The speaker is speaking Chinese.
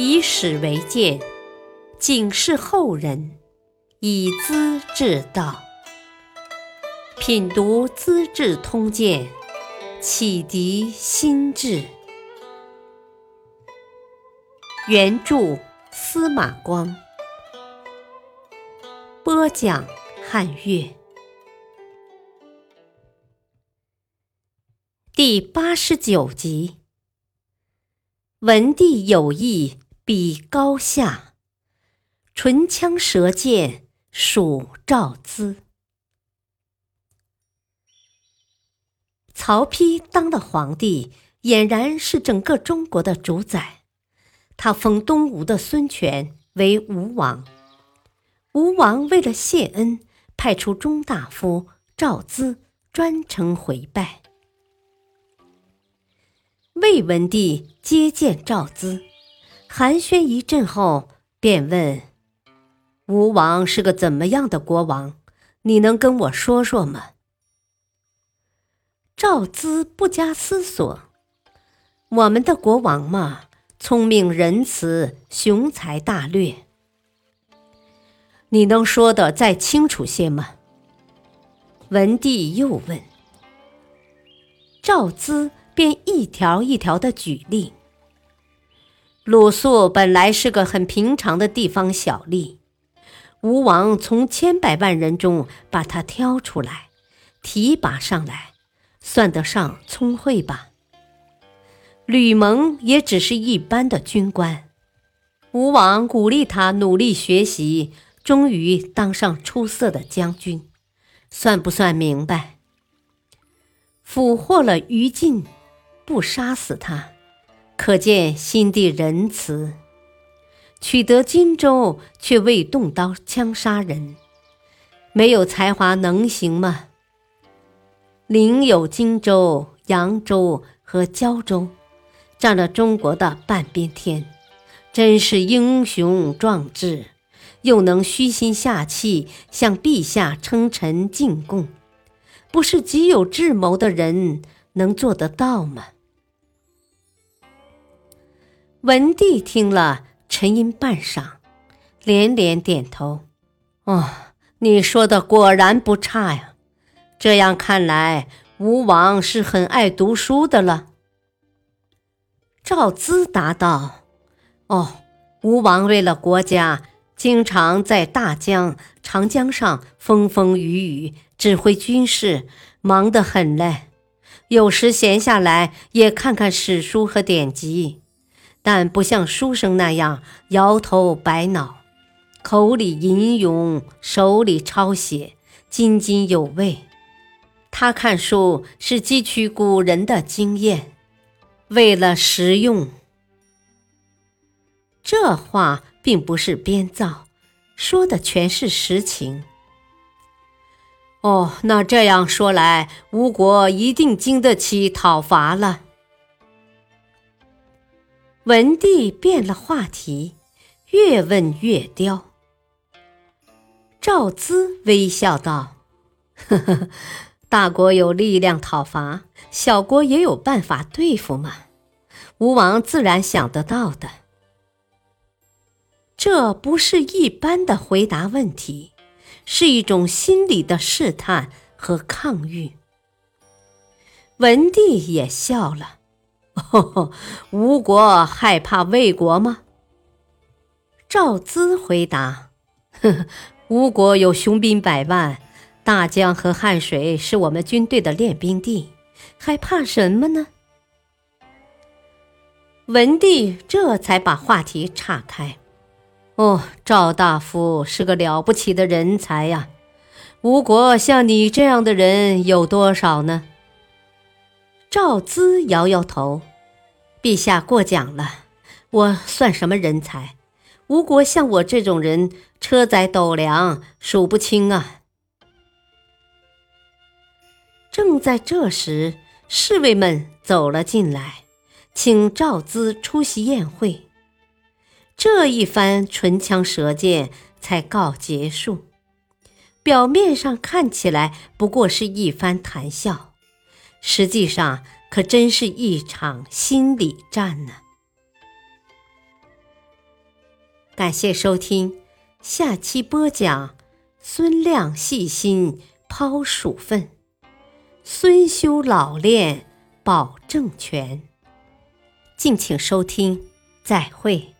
以史为鉴，警示后人，以资治道。品读《资治通鉴》，启迪心智。原著司马光，播讲汉乐。第八十九集。文帝有意比高下，唇枪舌剑属赵资。曹丕当了皇帝，俨然是整个中国的主宰。他封东吴的孙权为吴王。吴王为了谢恩，派出中大夫赵咨专程回拜。魏文帝接见赵咨，寒暄一阵后，便问：“吴王是个怎么样的国王？你能跟我说说吗？”赵资不加思索：“我们的国王嘛，聪明仁慈，雄才大略。你能说的再清楚些吗？”文帝又问。赵资。便一条一条的举例。鲁肃本来是个很平常的地方小吏，吴王从千百万人中把他挑出来，提拔上来，算得上聪慧吧。吕蒙也只是一般的军官，吴王鼓励他努力学习，终于当上出色的将军，算不算明白？俘获了于禁。不杀死他，可见心地仁慈；取得荆州，却未动刀枪杀人，没有才华能行吗？领有荆州、扬州和胶州，占了中国的半边天，真是英雄壮志，又能虚心下气向陛下称臣进贡，不是极有智谋的人能做得到吗？文帝听了，沉吟半晌，连连点头：“哦，你说的果然不差呀。这样看来，吴王是很爱读书的了。”赵资答道：“哦，吴王为了国家，经常在大江、长江上风风雨雨，指挥军事，忙得很嘞。有时闲下来，也看看史书和典籍。”但不像书生那样摇头摆脑，口里吟咏，手里抄写，津津有味。他看书是汲取古人的经验，为了实用。这话并不是编造，说的全是实情。哦，那这样说来，吴国一定经得起讨伐了。文帝变了话题，越问越刁。赵咨微笑道：“呵呵，大国有力量讨伐，小国也有办法对付嘛。吴王自然想得到的。这不是一般的回答问题，是一种心理的试探和抗御。”文帝也笑了。吴国害怕魏国吗？赵资回答：“呵呵，吴国有雄兵百万，大江和汉水是我们军队的练兵地，还怕什么呢？”文帝这才把话题岔开：“哦，赵大夫是个了不起的人才呀！吴国像你这样的人有多少呢？”赵资摇摇头。陛下过奖了，我算什么人才？吴国像我这种人，车载斗量数不清啊！正在这时，侍卫们走了进来，请赵资出席宴会。这一番唇枪舌剑才告结束。表面上看起来不过是一番谈笑，实际上。可真是一场心理战呢。感谢收听，下期播讲孙亮细心抛鼠粪，孙修老练保政权。敬请收听，再会。